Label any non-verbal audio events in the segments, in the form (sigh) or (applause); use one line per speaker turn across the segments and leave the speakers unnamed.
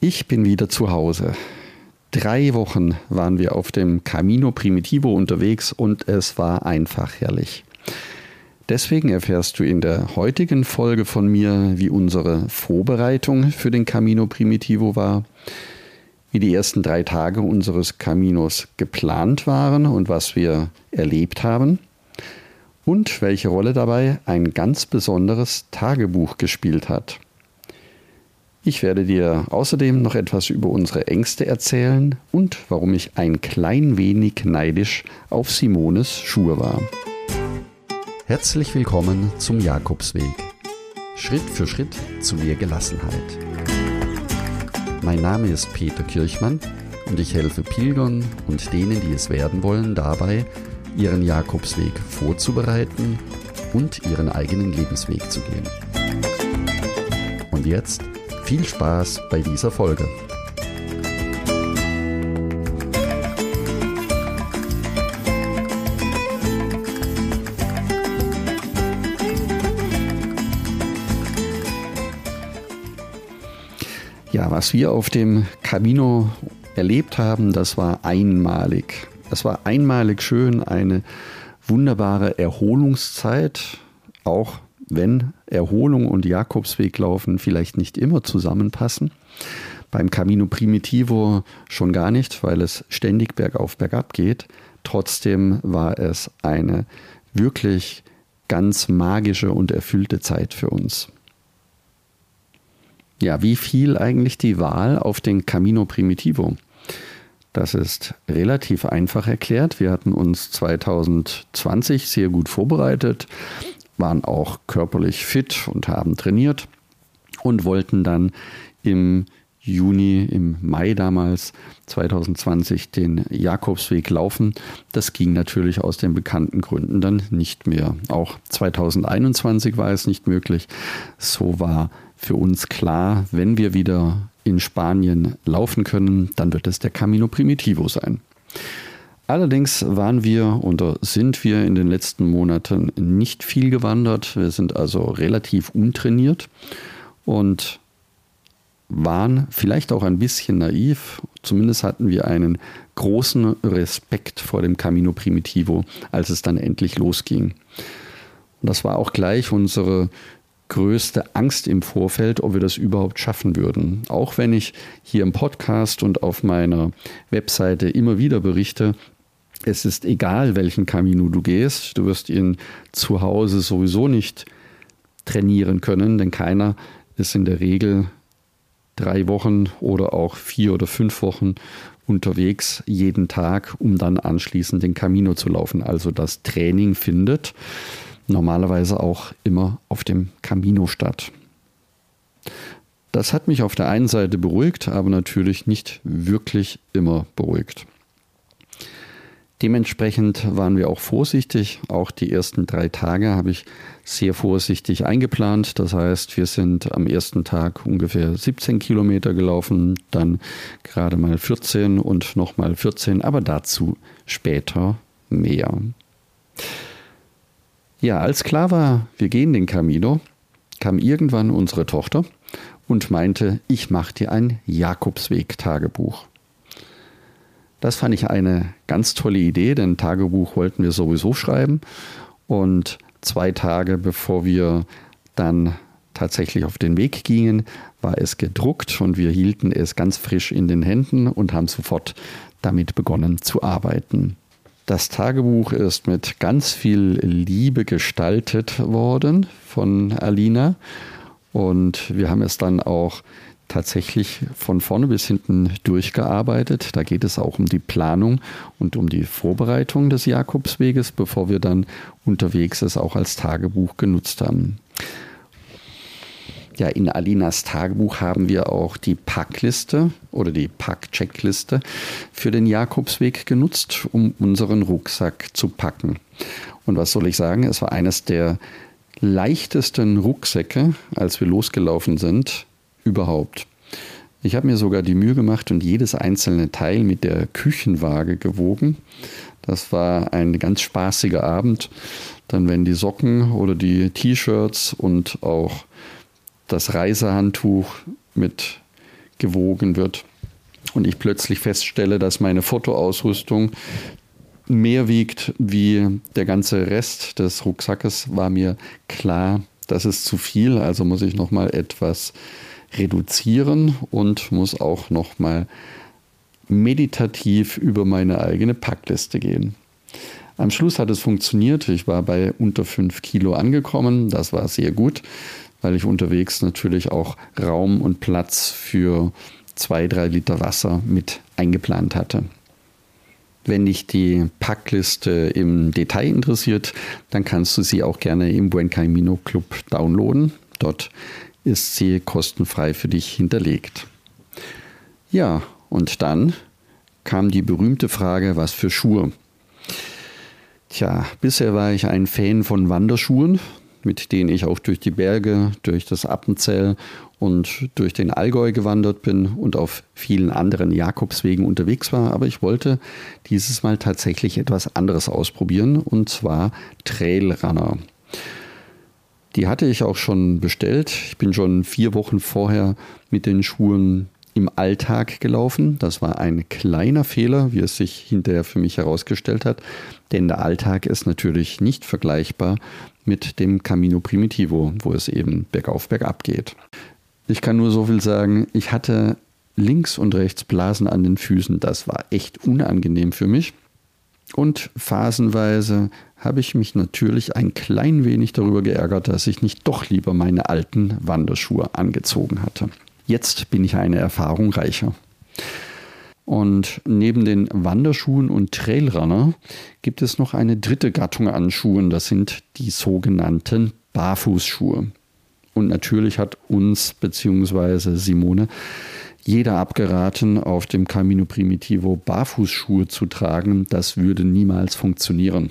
Ich bin wieder zu Hause. Drei Wochen waren wir auf dem Camino Primitivo unterwegs und es war einfach herrlich. Deswegen erfährst du in der heutigen Folge von mir, wie unsere Vorbereitung für den Camino Primitivo war, wie die ersten drei Tage unseres Caminos geplant waren und was wir erlebt haben und welche Rolle dabei ein ganz besonderes Tagebuch gespielt hat. Ich werde dir außerdem noch etwas über unsere Ängste erzählen und warum ich ein klein wenig neidisch auf Simones Schuhe war. Herzlich willkommen zum Jakobsweg. Schritt für Schritt zu mehr Gelassenheit. Mein Name ist Peter Kirchmann und ich helfe Pilgern und denen, die es werden wollen, dabei, ihren Jakobsweg vorzubereiten und ihren eigenen Lebensweg zu gehen. Und jetzt viel Spaß bei dieser Folge. Ja, was wir auf dem Camino erlebt haben, das war einmalig. Das war einmalig schön, eine wunderbare Erholungszeit, auch wenn Erholung und Jakobsweglaufen vielleicht nicht immer zusammenpassen. Beim Camino Primitivo schon gar nicht, weil es ständig bergauf, bergab geht. Trotzdem war es eine wirklich ganz magische und erfüllte Zeit für uns. Ja, wie fiel eigentlich die Wahl auf den Camino Primitivo? Das ist relativ einfach erklärt. Wir hatten uns 2020 sehr gut vorbereitet, waren auch körperlich fit und haben trainiert und wollten dann im Juni, im Mai damals 2020 den Jakobsweg laufen. Das ging natürlich aus den bekannten Gründen dann nicht mehr. Auch 2021 war es nicht möglich. So war für uns klar, wenn wir wieder in Spanien laufen können, dann wird es der Camino Primitivo sein. Allerdings waren wir oder sind wir in den letzten Monaten nicht viel gewandert. Wir sind also relativ untrainiert und waren vielleicht auch ein bisschen naiv. Zumindest hatten wir einen großen Respekt vor dem Camino Primitivo, als es dann endlich losging. Und das war auch gleich unsere größte Angst im Vorfeld, ob wir das überhaupt schaffen würden. Auch wenn ich hier im Podcast und auf meiner Webseite immer wieder berichte, es ist egal, welchen Camino du gehst. Du wirst ihn zu Hause sowieso nicht trainieren können, denn keiner ist in der Regel drei Wochen oder auch vier oder fünf Wochen unterwegs jeden Tag, um dann anschließend den Camino zu laufen. Also das Training findet normalerweise auch immer auf dem Camino statt. Das hat mich auf der einen Seite beruhigt, aber natürlich nicht wirklich immer beruhigt. Dementsprechend waren wir auch vorsichtig. Auch die ersten drei Tage habe ich sehr vorsichtig eingeplant. Das heißt, wir sind am ersten Tag ungefähr 17 Kilometer gelaufen, dann gerade mal 14 und nochmal 14, aber dazu später mehr. Ja, als klar war, wir gehen den Camino, kam irgendwann unsere Tochter und meinte, ich mache dir ein Jakobsweg-Tagebuch. Das fand ich eine ganz tolle Idee, denn Tagebuch wollten wir sowieso schreiben. Und zwei Tage bevor wir dann tatsächlich auf den Weg gingen, war es gedruckt und wir hielten es ganz frisch in den Händen und haben sofort damit begonnen zu arbeiten. Das Tagebuch ist mit ganz viel Liebe gestaltet worden von Alina und wir haben es dann auch tatsächlich von vorne bis hinten durchgearbeitet. Da geht es auch um die Planung und um die Vorbereitung des Jakobsweges, bevor wir dann unterwegs es auch als Tagebuch genutzt haben. Ja, in Alinas Tagebuch haben wir auch die Packliste oder die Pack-Checkliste für den Jakobsweg genutzt, um unseren Rucksack zu packen. Und was soll ich sagen? Es war eines der leichtesten Rucksäcke, als wir losgelaufen sind, überhaupt. Ich habe mir sogar die Mühe gemacht und jedes einzelne Teil mit der Küchenwaage gewogen. Das war ein ganz spaßiger Abend. Dann werden die Socken oder die T-Shirts und auch das Reisehandtuch mit gewogen wird und ich plötzlich feststelle, dass meine Fotoausrüstung mehr wiegt wie der ganze Rest des Rucksackes, war mir klar, das ist zu viel, also muss ich noch mal etwas reduzieren und muss auch noch mal meditativ über meine eigene Packliste gehen. Am Schluss hat es funktioniert. Ich war bei unter 5 Kilo angekommen. Das war sehr gut, weil ich unterwegs natürlich auch Raum und Platz für zwei, drei Liter Wasser mit eingeplant hatte. Wenn dich die Packliste im Detail interessiert, dann kannst du sie auch gerne im Buen Camino Club downloaden. Dort ist sie kostenfrei für dich hinterlegt. Ja, und dann kam die berühmte Frage, was für Schuhe? Tja, bisher war ich ein Fan von Wanderschuhen, mit denen ich auch durch die Berge, durch das Appenzell und durch den Allgäu gewandert bin und auf vielen anderen Jakobswegen unterwegs war. Aber ich wollte dieses Mal tatsächlich etwas anderes ausprobieren und zwar Trailrunner. Die hatte ich auch schon bestellt. Ich bin schon vier Wochen vorher mit den Schuhen im Alltag gelaufen. Das war ein kleiner Fehler, wie es sich hinterher für mich herausgestellt hat, denn der Alltag ist natürlich nicht vergleichbar mit dem Camino Primitivo, wo es eben bergauf, bergab geht. Ich kann nur so viel sagen, ich hatte links und rechts Blasen an den Füßen. Das war echt unangenehm für mich. Und phasenweise habe ich mich natürlich ein klein wenig darüber geärgert, dass ich nicht doch lieber meine alten Wanderschuhe angezogen hatte. Jetzt bin ich eine Erfahrung reicher. Und neben den Wanderschuhen und Trailrunner gibt es noch eine dritte Gattung an Schuhen. Das sind die sogenannten Barfußschuhe. Und natürlich hat uns bzw. Simone jeder abgeraten, auf dem Camino Primitivo Barfußschuhe zu tragen. Das würde niemals funktionieren.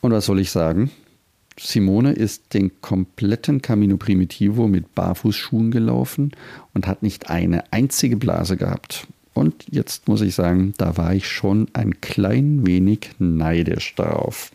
Und was soll ich sagen? Simone ist den kompletten Camino Primitivo mit Barfußschuhen gelaufen und hat nicht eine einzige Blase gehabt. Und jetzt muss ich sagen, da war ich schon ein klein wenig neidisch darauf.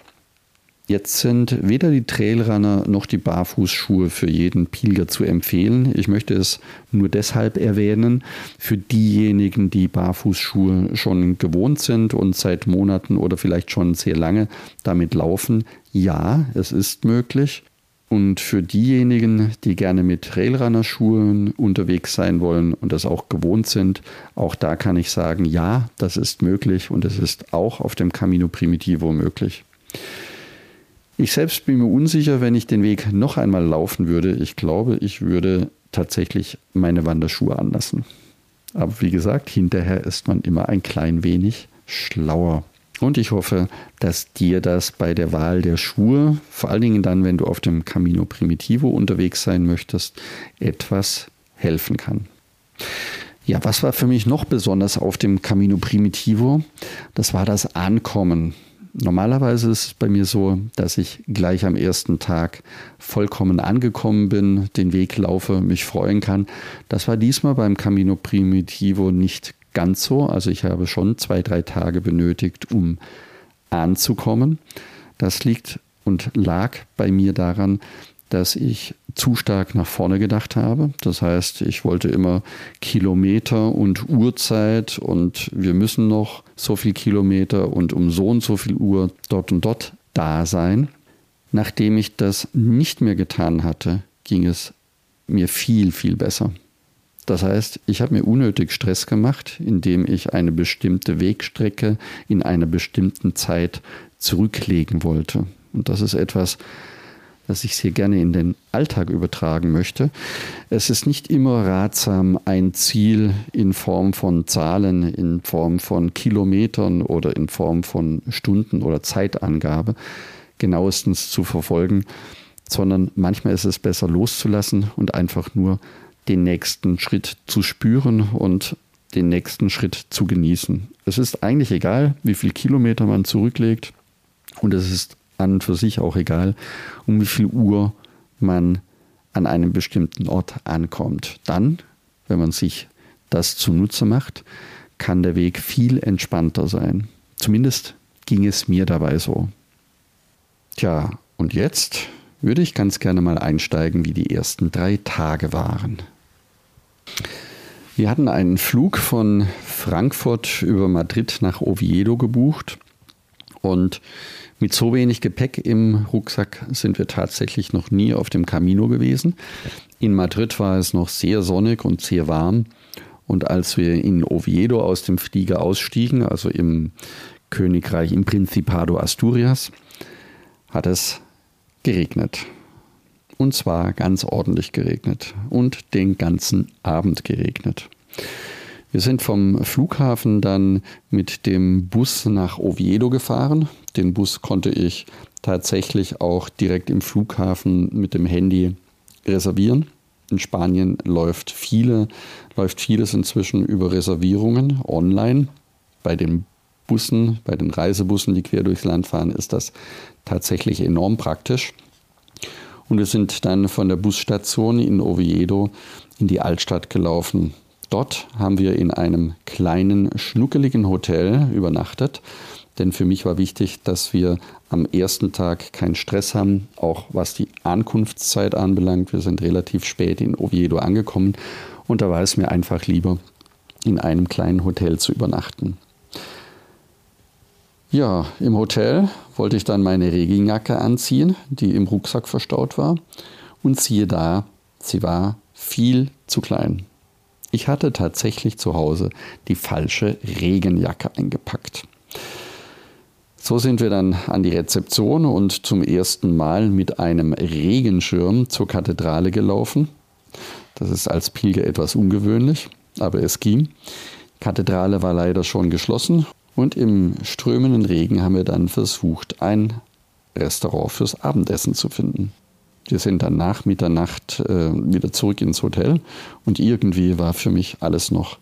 Jetzt sind weder die Trailrunner noch die Barfußschuhe für jeden Pilger zu empfehlen. Ich möchte es nur deshalb erwähnen, für diejenigen, die Barfußschuhe schon gewohnt sind und seit Monaten oder vielleicht schon sehr lange damit laufen. Ja, es ist möglich. Und für diejenigen, die gerne mit Trailrunner-Schuhen unterwegs sein wollen und das auch gewohnt sind, auch da kann ich sagen, ja, das ist möglich und es ist auch auf dem Camino Primitivo möglich. Ich selbst bin mir unsicher, wenn ich den Weg noch einmal laufen würde. Ich glaube, ich würde tatsächlich meine Wanderschuhe anlassen. Aber wie gesagt, hinterher ist man immer ein klein wenig schlauer. Und ich hoffe, dass dir das bei der Wahl der Schuhe, vor allen Dingen dann, wenn du auf dem Camino Primitivo unterwegs sein möchtest, etwas helfen kann. Ja, was war für mich noch besonders auf dem Camino Primitivo? Das war das Ankommen. Normalerweise ist es bei mir so, dass ich gleich am ersten Tag vollkommen angekommen bin, den Weg laufe, mich freuen kann. Das war diesmal beim Camino Primitivo nicht ganz so. Also ich habe schon zwei, drei Tage benötigt, um anzukommen. Das liegt und lag bei mir daran, dass ich zu stark nach vorne gedacht habe. Das heißt, ich wollte immer Kilometer und Uhrzeit und wir müssen noch so viel Kilometer und um so und so viel Uhr dort und dort da sein. Nachdem ich das nicht mehr getan hatte, ging es mir viel, viel besser. Das heißt, ich habe mir unnötig Stress gemacht, indem ich eine bestimmte Wegstrecke in einer bestimmten Zeit zurücklegen wollte. Und das ist etwas, das ich sehr gerne in den Alltag übertragen möchte. Es ist nicht immer ratsam, ein Ziel in Form von Zahlen, in Form von Kilometern oder in Form von Stunden oder Zeitangabe genauestens zu verfolgen, sondern manchmal ist es besser loszulassen und einfach nur den nächsten Schritt zu spüren und den nächsten Schritt zu genießen. Es ist eigentlich egal, wie viele Kilometer man zurücklegt und es ist an und für sich auch egal, um wie viel Uhr man an einem bestimmten Ort ankommt. Dann, wenn man sich das zunutze macht, kann der Weg viel entspannter sein. Zumindest ging es mir dabei so. Tja, und jetzt würde ich ganz gerne mal einsteigen, wie die ersten drei Tage waren. Wir hatten einen Flug von Frankfurt über Madrid nach Oviedo gebucht und mit so wenig Gepäck im Rucksack sind wir tatsächlich noch nie auf dem Camino gewesen. In Madrid war es noch sehr sonnig und sehr warm. Und als wir in Oviedo aus dem Flieger ausstiegen, also im Königreich, im Principado Asturias, hat es geregnet. Und zwar ganz ordentlich geregnet und den ganzen Abend geregnet. Wir sind vom Flughafen dann mit dem Bus nach Oviedo gefahren. Den Bus konnte ich tatsächlich auch direkt im Flughafen mit dem Handy reservieren. In Spanien läuft, viele, läuft vieles inzwischen über Reservierungen online. Bei den Bussen, bei den Reisebussen, die quer durchs Land fahren, ist das tatsächlich enorm praktisch. Und wir sind dann von der Busstation in Oviedo in die Altstadt gelaufen. Dort haben wir in einem kleinen, schnuckeligen Hotel übernachtet. Denn für mich war wichtig, dass wir am ersten Tag keinen Stress haben, auch was die Ankunftszeit anbelangt. Wir sind relativ spät in Oviedo angekommen und da war es mir einfach lieber, in einem kleinen Hotel zu übernachten. Ja, im Hotel wollte ich dann meine Regenjacke anziehen, die im Rucksack verstaut war. Und siehe da, sie war viel zu klein. Ich hatte tatsächlich zu Hause die falsche Regenjacke eingepackt. So sind wir dann an die Rezeption und zum ersten Mal mit einem Regenschirm zur Kathedrale gelaufen. Das ist als Pilger etwas ungewöhnlich, aber es ging. Kathedrale war leider schon geschlossen und im strömenden Regen haben wir dann versucht, ein Restaurant fürs Abendessen zu finden. Wir sind dann nach Mitternacht äh, wieder zurück ins Hotel und irgendwie war für mich alles noch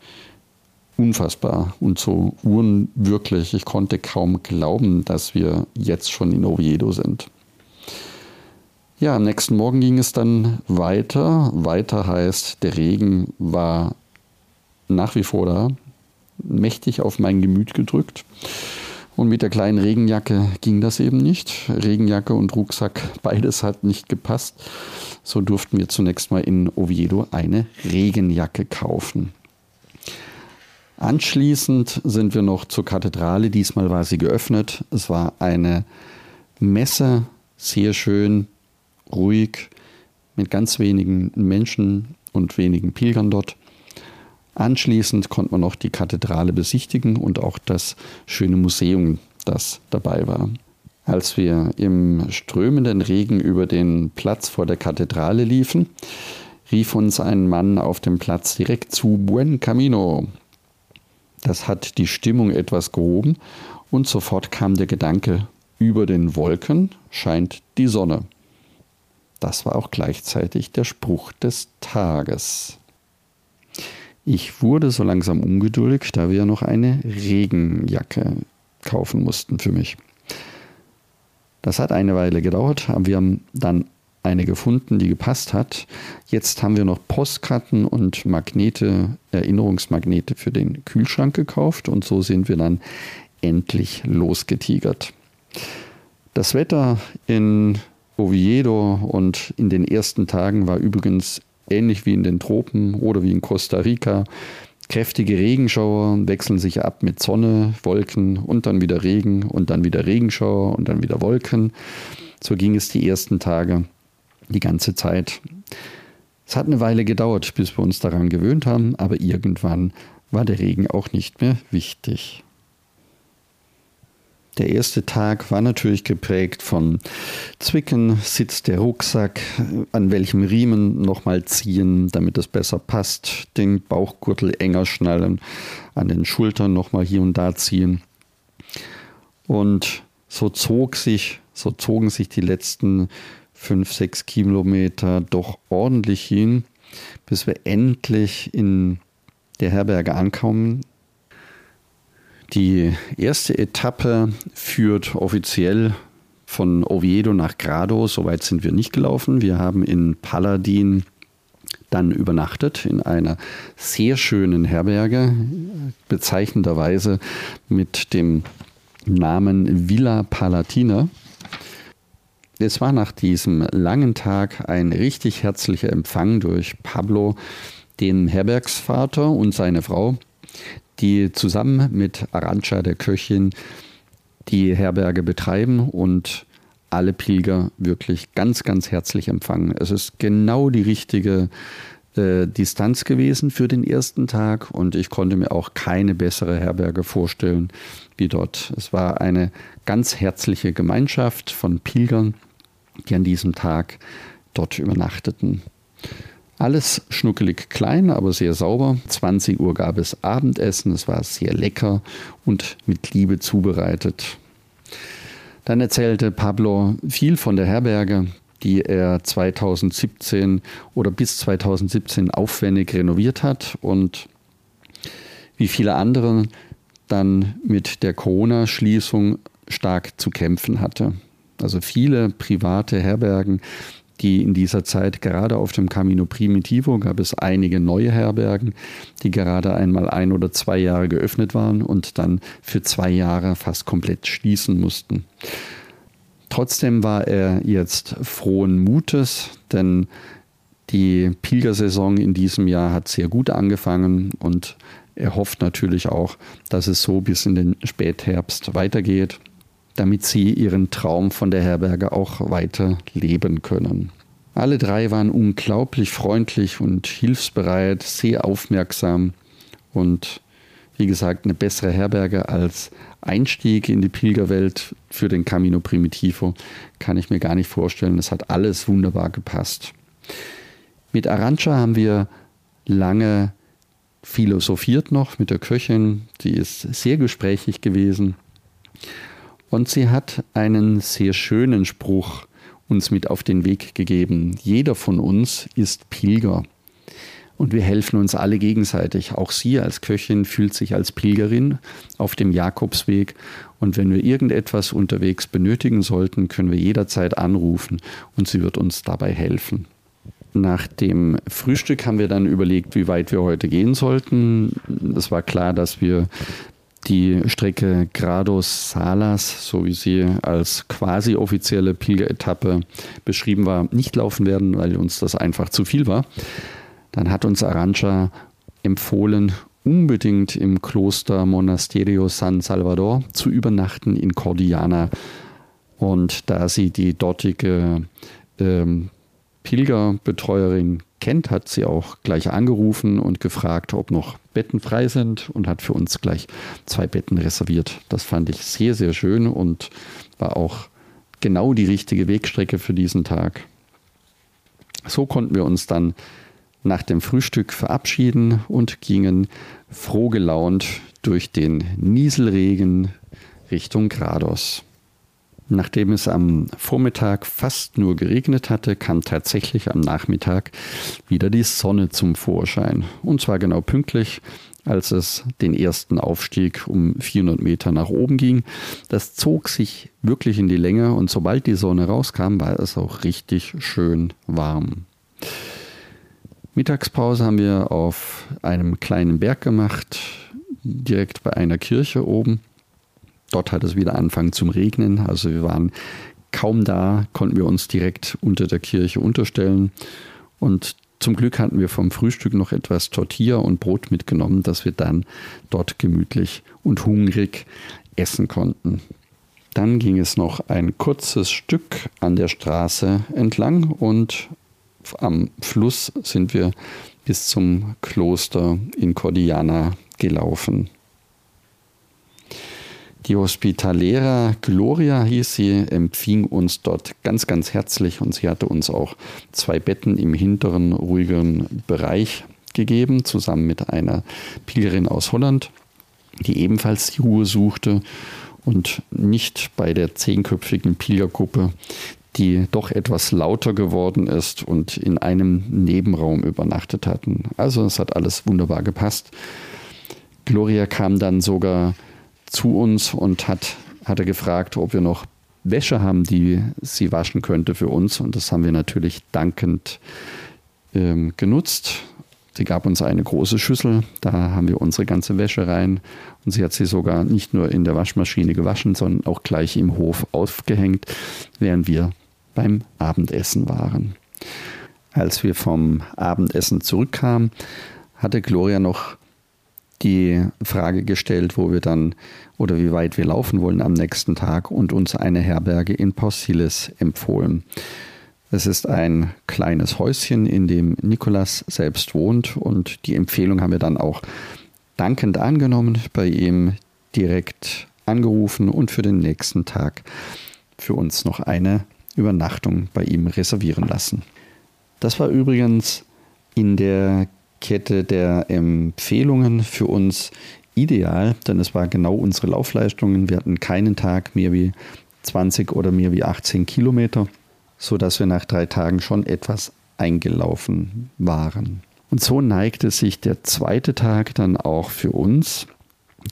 unfassbar und so unwirklich. Ich konnte kaum glauben, dass wir jetzt schon in Oviedo sind. Ja, am nächsten Morgen ging es dann weiter. Weiter heißt, der Regen war nach wie vor da mächtig auf mein Gemüt gedrückt. Und mit der kleinen Regenjacke ging das eben nicht. Regenjacke und Rucksack, (laughs) beides hat nicht gepasst. So durften wir zunächst mal in Oviedo eine Regenjacke kaufen. Anschließend sind wir noch zur Kathedrale. Diesmal war sie geöffnet. Es war eine Messe, sehr schön, ruhig, mit ganz wenigen Menschen und wenigen Pilgern dort. Anschließend konnte man noch die Kathedrale besichtigen und auch das schöne Museum, das dabei war. Als wir im strömenden Regen über den Platz vor der Kathedrale liefen, rief uns ein Mann auf dem Platz direkt zu Buen Camino. Das hat die Stimmung etwas gehoben und sofort kam der Gedanke, über den Wolken scheint die Sonne. Das war auch gleichzeitig der Spruch des Tages. Ich wurde so langsam ungeduldig, da wir noch eine Regenjacke kaufen mussten für mich. Das hat eine Weile gedauert, aber wir haben dann eine gefunden, die gepasst hat. Jetzt haben wir noch Postkarten und Magnete, Erinnerungsmagnete für den Kühlschrank gekauft und so sind wir dann endlich losgetigert. Das Wetter in Oviedo und in den ersten Tagen war übrigens ähnlich wie in den Tropen oder wie in Costa Rica. Kräftige Regenschauer wechseln sich ab mit Sonne, Wolken und dann wieder Regen und dann wieder Regenschauer und dann wieder Wolken. So ging es die ersten Tage, die ganze Zeit. Es hat eine Weile gedauert, bis wir uns daran gewöhnt haben, aber irgendwann war der Regen auch nicht mehr wichtig. Der erste Tag war natürlich geprägt von Zwicken, sitzt der Rucksack, an welchem Riemen nochmal ziehen, damit es besser passt, den Bauchgürtel enger schnallen, an den Schultern nochmal hier und da ziehen. Und so zog sich, so zogen sich die letzten fünf, sechs Kilometer doch ordentlich hin, bis wir endlich in der Herberge ankommen, die erste Etappe führt offiziell von Oviedo nach Grado. Soweit sind wir nicht gelaufen. Wir haben in Paladin dann übernachtet in einer sehr schönen Herberge, bezeichnenderweise mit dem Namen Villa Palatina. Es war nach diesem langen Tag ein richtig herzlicher Empfang durch Pablo, den Herbergsvater und seine Frau, die zusammen mit Arancha, der Köchin, die Herberge betreiben und alle Pilger wirklich ganz, ganz herzlich empfangen. Es ist genau die richtige äh, Distanz gewesen für den ersten Tag und ich konnte mir auch keine bessere Herberge vorstellen wie dort. Es war eine ganz herzliche Gemeinschaft von Pilgern, die an diesem Tag dort übernachteten. Alles schnuckelig klein, aber sehr sauber. 20 Uhr gab es Abendessen, es war sehr lecker und mit Liebe zubereitet. Dann erzählte Pablo viel von der Herberge, die er 2017 oder bis 2017 aufwendig renoviert hat und wie viele andere dann mit der Corona-Schließung stark zu kämpfen hatte. Also viele private Herbergen, die in dieser Zeit gerade auf dem Camino Primitivo gab es einige neue Herbergen, die gerade einmal ein oder zwei Jahre geöffnet waren und dann für zwei Jahre fast komplett schließen mussten. Trotzdem war er jetzt frohen Mutes, denn die Pilgersaison in diesem Jahr hat sehr gut angefangen und er hofft natürlich auch, dass es so bis in den Spätherbst weitergeht, damit sie ihren Traum von der Herberge auch weiter leben können. Alle drei waren unglaublich freundlich und hilfsbereit, sehr aufmerksam und wie gesagt eine bessere Herberge als Einstieg in die Pilgerwelt für den Camino Primitivo kann ich mir gar nicht vorstellen. Es hat alles wunderbar gepasst. Mit Arancha haben wir lange philosophiert noch mit der Köchin. Sie ist sehr gesprächig gewesen. Und sie hat einen sehr schönen Spruch uns mit auf den Weg gegeben. Jeder von uns ist Pilger. Und wir helfen uns alle gegenseitig. Auch sie als Köchin fühlt sich als Pilgerin auf dem Jakobsweg. Und wenn wir irgendetwas unterwegs benötigen sollten, können wir jederzeit anrufen und sie wird uns dabei helfen. Nach dem Frühstück haben wir dann überlegt, wie weit wir heute gehen sollten. Es war klar, dass wir die Strecke Grados Salas, so wie sie als quasi offizielle Pilgeretappe beschrieben war, nicht laufen werden, weil uns das einfach zu viel war. Dann hat uns Arancha empfohlen, unbedingt im Kloster Monasterio San Salvador zu übernachten in Cordiana. Und da sie die dortige ähm, Pilgerbetreuerin kennt, hat sie auch gleich angerufen und gefragt, ob noch Betten frei sind und hat für uns gleich zwei Betten reserviert. Das fand ich sehr, sehr schön und war auch genau die richtige Wegstrecke für diesen Tag. So konnten wir uns dann nach dem Frühstück verabschieden und gingen froh gelaunt durch den Nieselregen Richtung Grados. Nachdem es am Vormittag fast nur geregnet hatte, kam tatsächlich am Nachmittag wieder die Sonne zum Vorschein. Und zwar genau pünktlich, als es den ersten Aufstieg um 400 Meter nach oben ging. Das zog sich wirklich in die Länge und sobald die Sonne rauskam, war es auch richtig schön warm. Mittagspause haben wir auf einem kleinen Berg gemacht, direkt bei einer Kirche oben. Dort hat es wieder angefangen zum Regnen. Also wir waren kaum da, konnten wir uns direkt unter der Kirche unterstellen. Und zum Glück hatten wir vom Frühstück noch etwas Tortilla und Brot mitgenommen, dass wir dann dort gemütlich und hungrig essen konnten. Dann ging es noch ein kurzes Stück an der Straße entlang und am Fluss sind wir bis zum Kloster in Cordiana gelaufen. Die Hospitalera Gloria hieß sie, empfing uns dort ganz, ganz herzlich und sie hatte uns auch zwei Betten im hinteren, ruhigeren Bereich gegeben, zusammen mit einer Pilgerin aus Holland, die ebenfalls die Ruhe suchte und nicht bei der zehnköpfigen Pilgergruppe, die doch etwas lauter geworden ist und in einem Nebenraum übernachtet hatten. Also es hat alles wunderbar gepasst. Gloria kam dann sogar zu uns und hat, hatte gefragt, ob wir noch Wäsche haben, die sie waschen könnte für uns. Und das haben wir natürlich dankend ähm, genutzt. Sie gab uns eine große Schüssel, da haben wir unsere ganze Wäsche rein und sie hat sie sogar nicht nur in der Waschmaschine gewaschen, sondern auch gleich im Hof aufgehängt, während wir beim Abendessen waren. Als wir vom Abendessen zurückkamen, hatte Gloria noch die Frage gestellt, wo wir dann oder wie weit wir laufen wollen am nächsten Tag und uns eine Herberge in Pausilis empfohlen. Es ist ein kleines Häuschen, in dem Nikolas selbst wohnt und die Empfehlung haben wir dann auch dankend angenommen, bei ihm direkt angerufen und für den nächsten Tag für uns noch eine Übernachtung bei ihm reservieren lassen. Das war übrigens in der Kette der Empfehlungen für uns ideal, denn es war genau unsere Laufleistungen. Wir hatten keinen Tag mehr wie 20 oder mehr wie 18 Kilometer so dass wir nach drei Tagen schon etwas eingelaufen waren. Und so neigte sich der zweite Tag dann auch für uns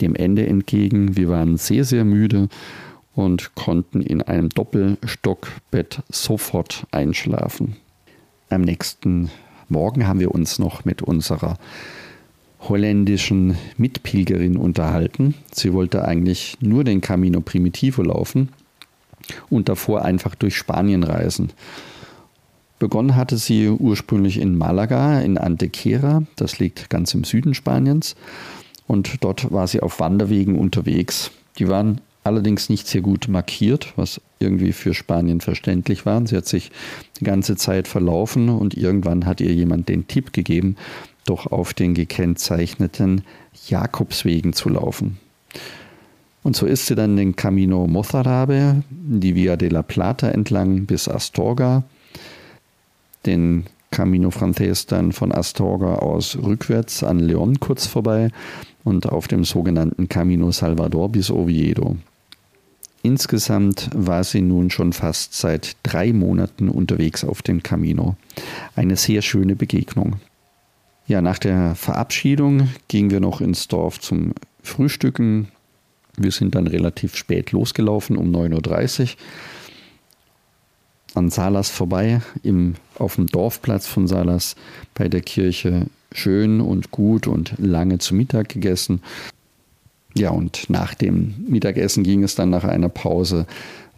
dem Ende entgegen. Wir waren sehr, sehr müde und konnten in einem Doppelstockbett sofort einschlafen. Am nächsten Morgen haben wir uns noch mit unserer holländischen Mitpilgerin unterhalten. Sie wollte eigentlich nur den Camino Primitivo laufen, und davor einfach durch Spanien reisen. Begonnen hatte sie ursprünglich in Malaga, in Antequera, das liegt ganz im Süden Spaniens. Und dort war sie auf Wanderwegen unterwegs. Die waren allerdings nicht sehr gut markiert, was irgendwie für Spanien verständlich war. Sie hat sich die ganze Zeit verlaufen und irgendwann hat ihr jemand den Tipp gegeben, doch auf den gekennzeichneten Jakobswegen zu laufen. Und so ist sie dann den Camino Mozarabe, die Via de la Plata entlang bis Astorga, den Camino Frances dann von Astorga aus rückwärts an León kurz vorbei und auf dem sogenannten Camino Salvador bis Oviedo. Insgesamt war sie nun schon fast seit drei Monaten unterwegs auf dem Camino. Eine sehr schöne Begegnung. Ja, nach der Verabschiedung gingen wir noch ins Dorf zum Frühstücken. Wir sind dann relativ spät losgelaufen, um 9.30 Uhr. An Salas vorbei, im, auf dem Dorfplatz von Salas bei der Kirche schön und gut und lange zu Mittag gegessen. Ja, und nach dem Mittagessen ging es dann nach einer Pause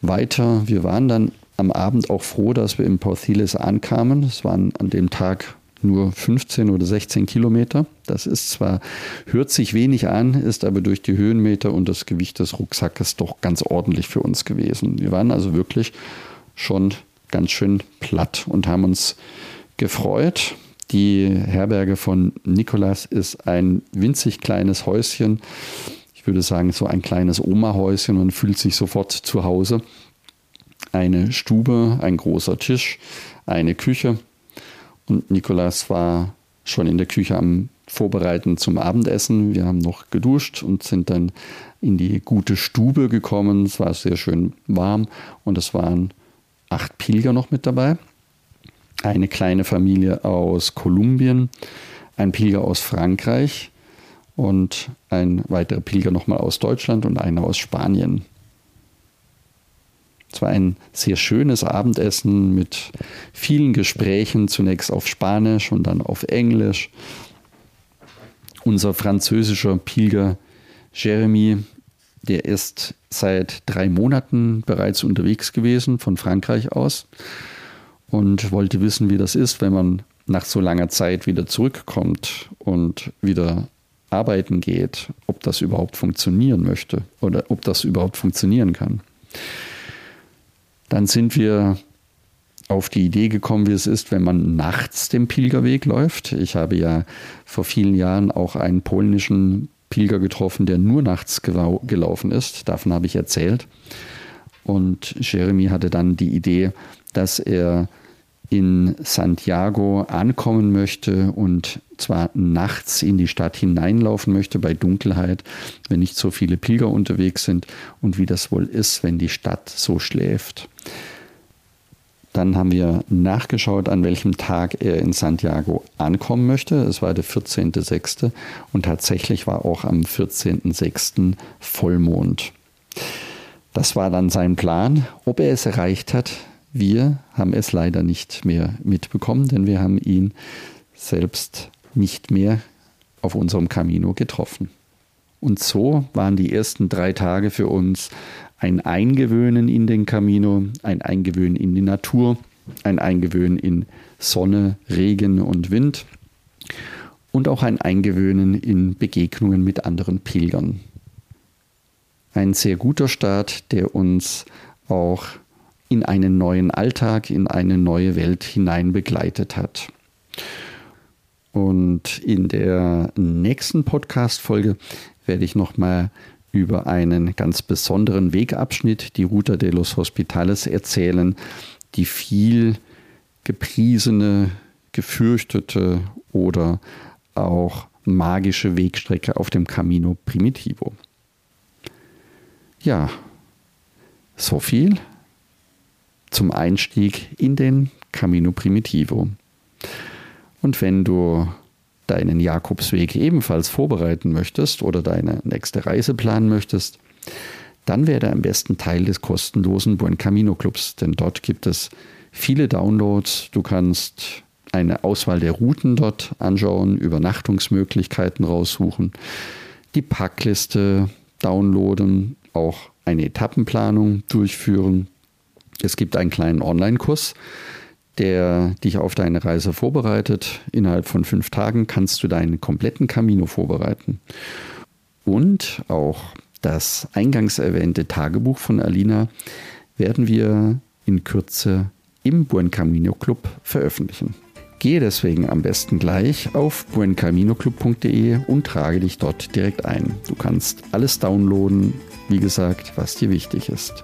weiter. Wir waren dann am Abend auch froh, dass wir im Porthiles ankamen. Es waren an dem Tag nur 15 oder 16 Kilometer. Das ist zwar, hört sich wenig an, ist aber durch die Höhenmeter und das Gewicht des Rucksackes doch ganz ordentlich für uns gewesen. Wir waren also wirklich schon ganz schön platt und haben uns gefreut. Die Herberge von Nikolas ist ein winzig kleines Häuschen. Ich würde sagen, so ein kleines Oma-Häuschen. Man fühlt sich sofort zu Hause. Eine Stube, ein großer Tisch, eine Küche und Nikolas war schon in der Küche am Vorbereiten zum Abendessen. Wir haben noch geduscht und sind dann in die gute Stube gekommen. Es war sehr schön warm und es waren acht Pilger noch mit dabei. Eine kleine Familie aus Kolumbien, ein Pilger aus Frankreich und ein weiterer Pilger nochmal aus Deutschland und einer aus Spanien. Es war ein sehr schönes Abendessen mit vielen Gesprächen, zunächst auf Spanisch und dann auf Englisch. Unser französischer Pilger Jeremy, der ist seit drei Monaten bereits unterwegs gewesen von Frankreich aus und wollte wissen, wie das ist, wenn man nach so langer Zeit wieder zurückkommt und wieder arbeiten geht, ob das überhaupt funktionieren möchte oder ob das überhaupt funktionieren kann. Dann sind wir auf die Idee gekommen, wie es ist, wenn man nachts den Pilgerweg läuft. Ich habe ja vor vielen Jahren auch einen polnischen Pilger getroffen, der nur nachts gelaufen ist. Davon habe ich erzählt. Und Jeremy hatte dann die Idee, dass er in Santiago ankommen möchte und zwar nachts in die Stadt hineinlaufen möchte bei Dunkelheit, wenn nicht so viele Pilger unterwegs sind und wie das wohl ist, wenn die Stadt so schläft. Dann haben wir nachgeschaut, an welchem Tag er in Santiago ankommen möchte. Es war der 14.06. und tatsächlich war auch am 14.06. Vollmond. Das war dann sein Plan. Ob er es erreicht hat, wir haben es leider nicht mehr mitbekommen, denn wir haben ihn selbst nicht mehr auf unserem Camino getroffen. Und so waren die ersten drei Tage für uns ein Eingewöhnen in den Camino, ein Eingewöhnen in die Natur, ein Eingewöhnen in Sonne, Regen und Wind und auch ein Eingewöhnen in Begegnungen mit anderen Pilgern. Ein sehr guter Start, der uns auch in einen neuen Alltag, in eine neue Welt hinein begleitet hat. Und in der nächsten Podcast-Folge werde ich nochmal über einen ganz besonderen Wegabschnitt, die Ruta de los Hospitales, erzählen, die viel gepriesene, gefürchtete oder auch magische Wegstrecke auf dem Camino Primitivo. Ja, so viel zum Einstieg in den Camino Primitivo. Und wenn du deinen Jakobsweg ebenfalls vorbereiten möchtest oder deine nächste Reise planen möchtest, dann werde am besten Teil des kostenlosen Buen Camino Clubs, denn dort gibt es viele Downloads. Du kannst eine Auswahl der Routen dort anschauen, Übernachtungsmöglichkeiten raussuchen, die Packliste downloaden, auch eine Etappenplanung durchführen. Es gibt einen kleinen Online-Kurs, der dich auf deine Reise vorbereitet. Innerhalb von fünf Tagen kannst du deinen kompletten Camino vorbereiten. Und auch das eingangs erwähnte Tagebuch von Alina werden wir in Kürze im Buen Camino Club veröffentlichen. Gehe deswegen am besten gleich auf buencaminoclub.de und trage dich dort direkt ein. Du kannst alles downloaden, wie gesagt, was dir wichtig ist.